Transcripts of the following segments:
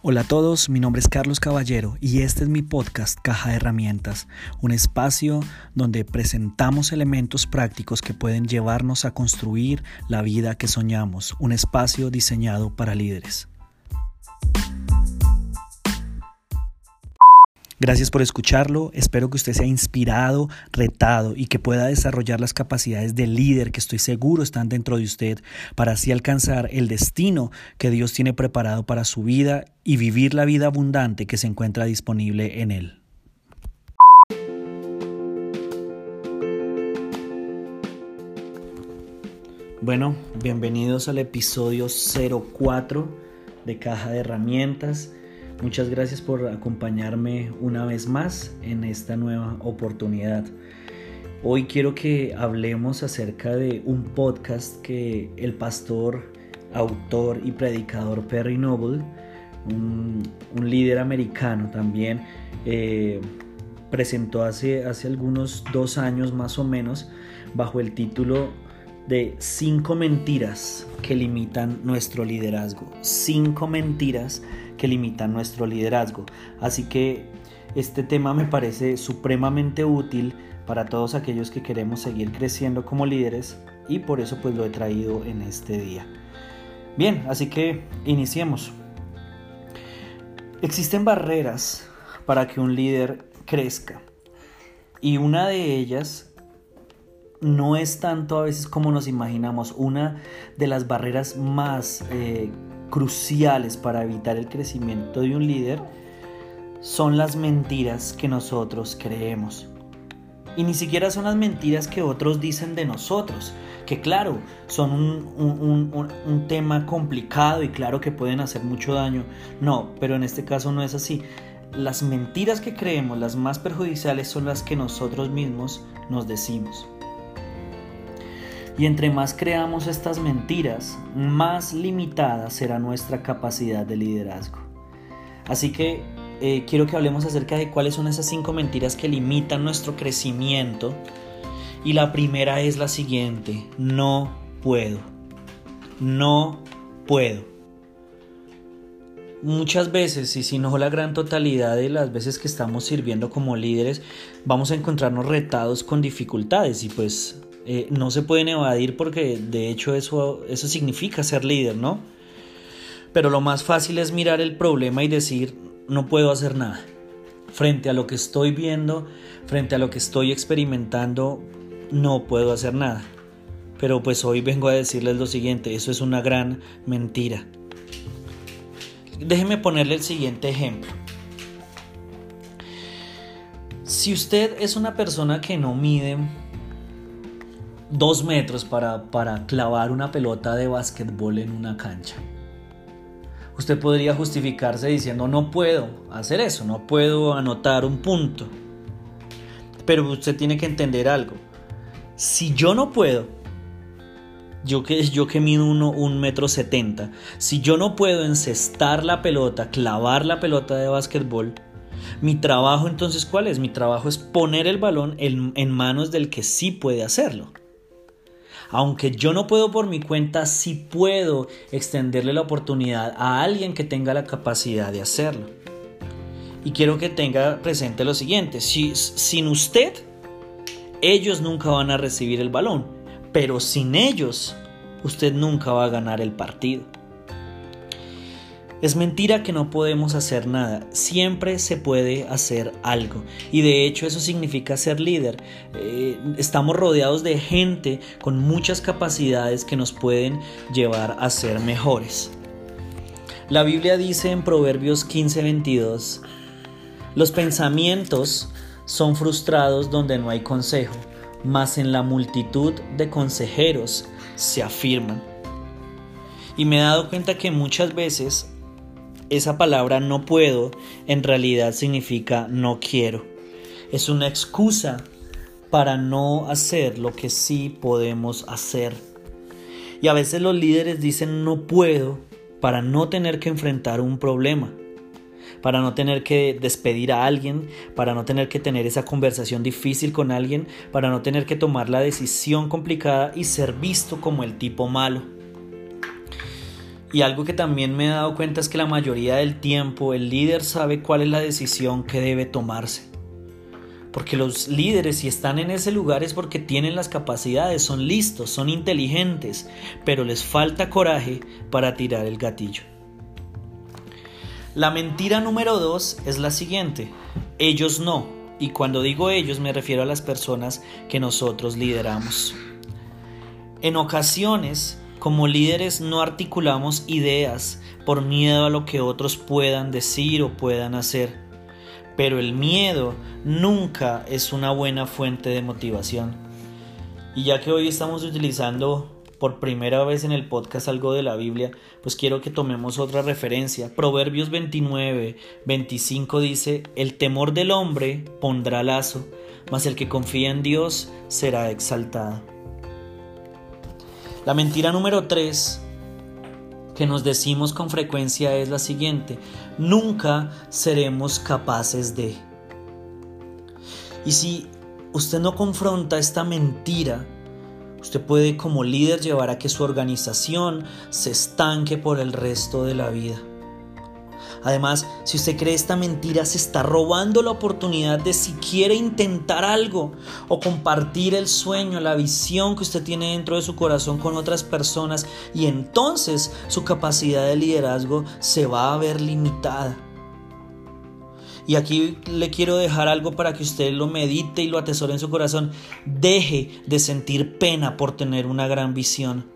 Hola a todos, mi nombre es Carlos Caballero y este es mi podcast Caja de Herramientas, un espacio donde presentamos elementos prácticos que pueden llevarnos a construir la vida que soñamos, un espacio diseñado para líderes. Gracias por escucharlo, espero que usted sea inspirado, retado y que pueda desarrollar las capacidades de líder que estoy seguro están dentro de usted para así alcanzar el destino que Dios tiene preparado para su vida y vivir la vida abundante que se encuentra disponible en Él. Bueno, bienvenidos al episodio 04 de Caja de Herramientas. Muchas gracias por acompañarme una vez más en esta nueva oportunidad. Hoy quiero que hablemos acerca de un podcast que el pastor, autor y predicador Perry Noble, un, líder americano también, eh, presentó hace, hace algunos dos años más o menos bajo el título de cinco mentiras que limitan nuestro liderazgo. Cinco mentiras que limitan nuestro liderazgo. Así que este tema me parece supremamente útil para todos aquellos que queremos seguir creciendo como líderes y por eso pues lo he traído en este día. Bien, así que iniciemos. Existen barreras para que un líder crezca y una de ellas no es tanto a veces como nos imaginamos. Una de las barreras más eh, cruciales para evitar el crecimiento de un líder son las mentiras que nosotros creemos. Y ni siquiera son las mentiras que otros dicen de nosotros, que claro, son un, tema complicado y claro que pueden hacer mucho daño. No, pero en este caso no es así. Las mentiras que creemos, las más perjudiciales, son las que nosotros mismos nos decimos. Y entre más creamos estas mentiras, más limitada será nuestra capacidad de liderazgo. Así que eh, quiero que hablemos acerca de cuáles son esas cinco mentiras que limitan nuestro crecimiento. Y la primera es la siguiente, no puedo. No puedo. Muchas veces, y si no la gran totalidad de las veces que estamos sirviendo como líderes, vamos a encontrarnos retados con dificultades y pues eh, no se pueden evadir porque de hecho eso, eso significa ser líder, ¿no? Pero lo más fácil es mirar el problema y decir, no puedo hacer nada. Frente a lo que estoy viendo, frente a lo que estoy experimentando, no puedo hacer nada. Pero pues hoy vengo a decirles lo siguiente, eso es una gran mentira. Déjeme ponerle el siguiente ejemplo. Si usted es una persona que no mide dos metros para, para clavar una pelota de básquetbol en una cancha. Usted podría justificarse diciendo no puedo hacer eso, no puedo anotar un punto. Pero usted tiene que entender algo. Si yo no puedo, yo que, yo que mido uno, un metro setenta, si yo no puedo encestar la pelota, clavar la pelota de básquetbol, mi trabajo entonces ¿cuál es? Mi trabajo es poner el balón en manos del que sí puede hacerlo. Aunque yo no puedo por mi cuenta, sí puedo extenderle la oportunidad a alguien que tenga la capacidad de hacerlo. Y quiero que tenga presente lo siguiente, si, sin usted, ellos nunca van a recibir el balón, pero sin ellos, usted nunca va a ganar el partido. Es mentira que no podemos hacer nada, siempre se puede hacer algo y de hecho eso significa ser líder. Eh, estamos rodeados de gente con muchas capacidades que nos pueden llevar a ser mejores. La Biblia dice en Proverbios 15:22, los pensamientos son frustrados donde no hay consejo, mas en la multitud de consejeros se afirman. Y me he dado cuenta que muchas veces esa palabra no puedo en realidad significa no quiero. Es una excusa para no hacer lo que sí podemos hacer. Y a veces los líderes dicen no puedo para no tener que enfrentar un problema, para no tener que despedir a alguien, para no tener que tener esa conversación difícil con alguien, para no tener que tomar la decisión complicada y ser visto como el tipo malo. Y algo que también me he dado cuenta es que la mayoría del tiempo el líder sabe cuál es la decisión que debe tomarse. Porque los líderes si están en ese lugar es porque tienen las capacidades, son listos, son inteligentes, pero les falta coraje para tirar el gatillo. La mentira número dos es la siguiente, ellos no, y cuando digo ellos me refiero a las personas que nosotros lideramos. En ocasiones, como líderes no articulamos ideas por miedo a lo que otros puedan decir o puedan hacer pero el miedo nunca es una buena fuente de motivación. Y ya que hoy estamos utilizando por primera vez en el podcast algo de la Biblia, pues quiero que tomemos otra referencia. Proverbios 29, 25 dice, el temor del hombre pondrá lazo, mas el que confía en Dios será exaltado. La mentira número 3 que nos decimos con frecuencia es la siguiente, nunca seremos capaces de. Y si usted no confronta esta mentira, usted puede como líder llevar a que su organización se estanque por el resto de la vida. Además, si usted cree esta mentira, se está robando la oportunidad de si quiere intentar algo o compartir el sueño, la visión que usted tiene dentro de su corazón con otras personas y entonces su capacidad de liderazgo se va a ver limitada. Y aquí le quiero dejar algo para que usted lo medite y lo atesore en su corazón. Deje de sentir pena por tener una gran visión.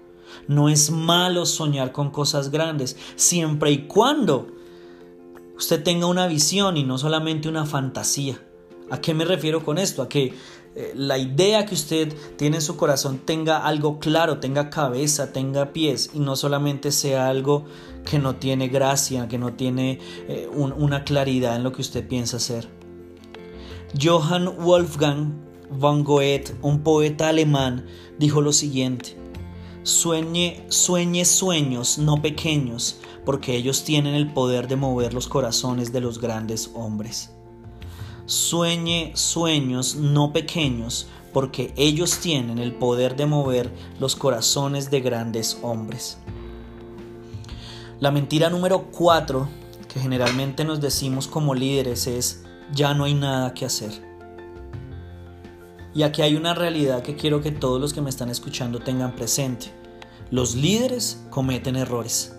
No es malo soñar con cosas grandes, siempre y cuando usted tenga una visión y no solamente una fantasía. ¿A qué me refiero con esto? A que eh, la idea que usted tiene en su corazón tenga algo claro, tenga cabeza, tenga pies y no solamente sea algo que no tiene gracia, que no tiene eh, una claridad en lo que usted piensa hacer. Johann Wolfgang von Goethe, un poeta alemán, dijo lo siguiente: Sueñe, sueñe sueños no pequeños, porque ellos tienen el poder de mover los corazones de los grandes hombres. Sueñe sueños no pequeños, porque ellos tienen el poder de mover los corazones de grandes hombres. La mentira número cuatro que generalmente nos decimos como líderes es ya no hay nada que hacer. Y aquí hay una realidad que quiero que todos los que me están escuchando tengan presente. Los líderes cometen errores.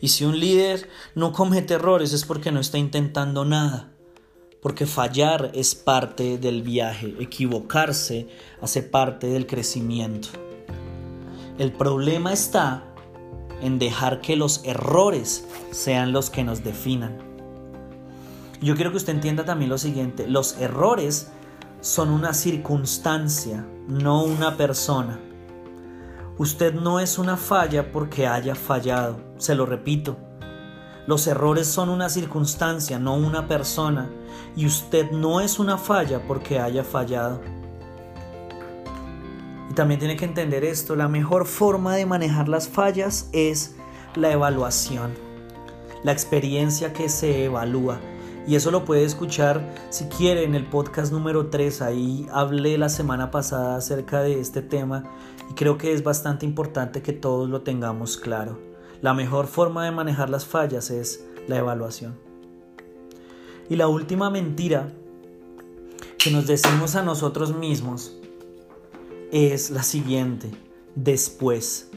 Y si un líder no comete errores es porque no está intentando nada. Porque fallar es parte del viaje, equivocarse hace parte del crecimiento. El problema está en dejar que los errores sean los que nos definan. Yo quiero que usted entienda también lo siguiente, los errores son una circunstancia, no una persona. Usted no es una falla porque haya fallado, se lo repito. Los errores son una circunstancia, no una persona, y usted no es una falla porque haya fallado. Y también tiene que entender esto, la mejor forma de manejar las fallas es la evaluación, la experiencia que se evalúa. Y eso lo puede escuchar si quiere en el podcast número 3. Ahí hablé la semana pasada acerca de este tema y creo que es bastante importante que todos lo tengamos claro. La mejor forma de manejar las fallas es la evaluación. Y la última mentira que nos decimos a nosotros mismos es la siguiente, después.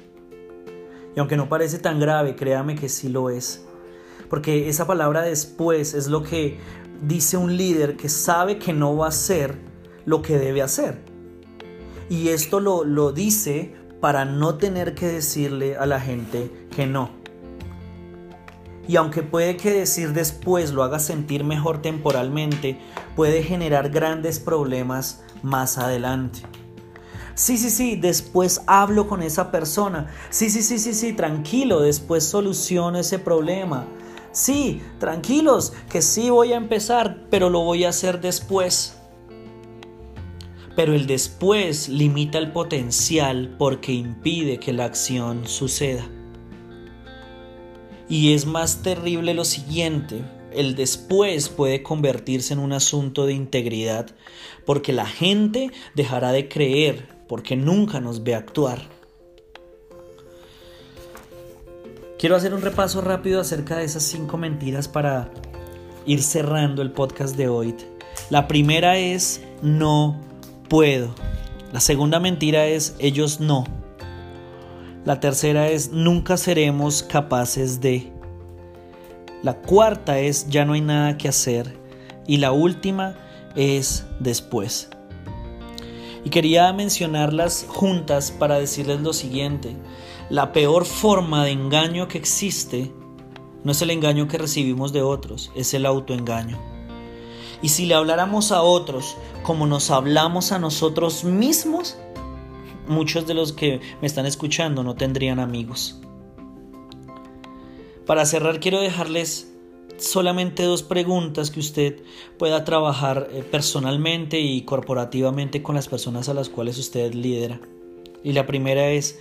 Y aunque no parece tan grave, créame que sí lo es. Porque esa palabra después es lo que dice un líder que sabe que no va a hacer lo que debe hacer. Y esto lo, lo dice para no tener que decirle a la gente que no. Y aunque puede que decir después lo haga sentir mejor temporalmente, puede generar grandes problemas más adelante. Sí, sí, sí, después hablo con esa persona. Sí, sí, sí, sí, sí, tranquilo, después soluciono ese problema. Sí, tranquilos, que sí voy a empezar, pero lo voy a hacer después. Pero el después limita el potencial porque impide que la acción suceda. Y es más terrible lo siguiente, el después puede convertirse en un asunto de integridad porque la gente dejará de creer porque nunca nos ve actuar. Quiero hacer un repaso rápido acerca de esas cinco mentiras para ir cerrando el podcast de hoy. La primera es no puedo. La segunda mentira es ellos no. La tercera es nunca seremos capaces de. La cuarta es ya no hay nada que hacer. Y la última es después. Y quería mencionarlas juntas para decirles lo siguiente. La peor forma de engaño que existe no es el engaño que recibimos de otros, es el autoengaño. Y si le habláramos a otros como nos hablamos a nosotros mismos, muchos de los que me están escuchando no tendrían amigos. Para cerrar quiero dejarles solamente dos preguntas que usted pueda trabajar eh, personalmente y corporativamente con las personas a las cuales usted lidera. Y la primera es,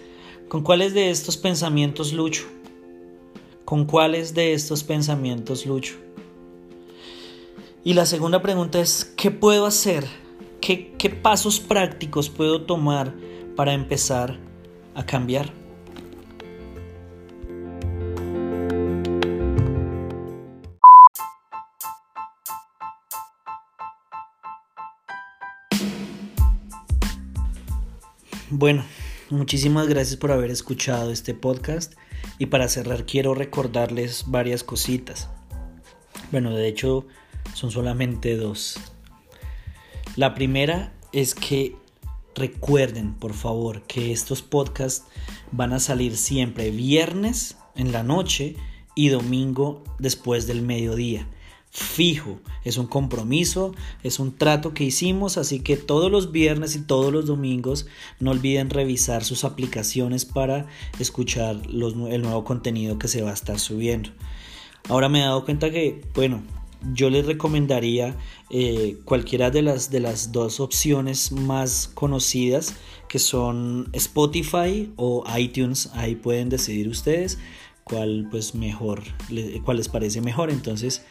¿con cuáles de estos pensamientos lucho? ¿Con cuáles de estos pensamientos lucho? Y la segunda pregunta es, ¿qué puedo hacer? ¿Qué, qué pasos prácticos puedo tomar para empezar a cambiar? Bueno, muchísimas gracias por haber escuchado este podcast y para cerrar quiero recordarles varias cositas. Bueno, de hecho son solamente dos. La primera es que recuerden, por favor, que estos podcasts van a salir siempre viernes en la noche y domingo después del mediodía fijo, es un compromiso, es un trato que hicimos, así que todos los viernes y todos los domingos no olviden revisar sus aplicaciones para escuchar el nuevo contenido que se va a estar subiendo. Ahora me he dado cuenta que, bueno, yo les recomendaría eh, cualquiera de las, de las dos opciones más conocidas que son Spotify o iTunes, ahí pueden decidir ustedes cuál pues mejor, cuál les parece mejor, entonces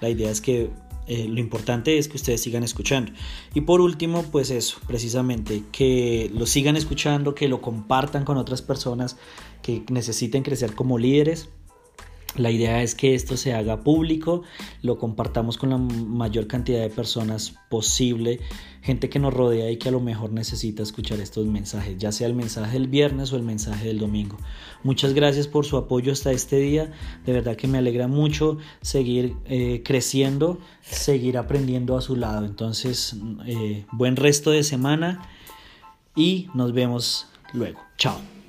la idea es que eh, lo importante es que ustedes sigan escuchando. Y por último, pues eso, precisamente, que lo sigan escuchando, que lo compartan con otras personas que necesiten crecer como líderes la idea es que esto se haga público, lo compartamos con la mayor cantidad de personas posible, gente que nos rodea y que a lo mejor necesita escuchar estos mensajes, ya sea el mensaje del viernes o el mensaje del domingo. Muchas gracias por su apoyo hasta este día, de verdad que me alegra mucho seguir eh, creciendo, seguir aprendiendo a su lado. Entonces, eh, buen resto de semana y nos vemos luego. Chao.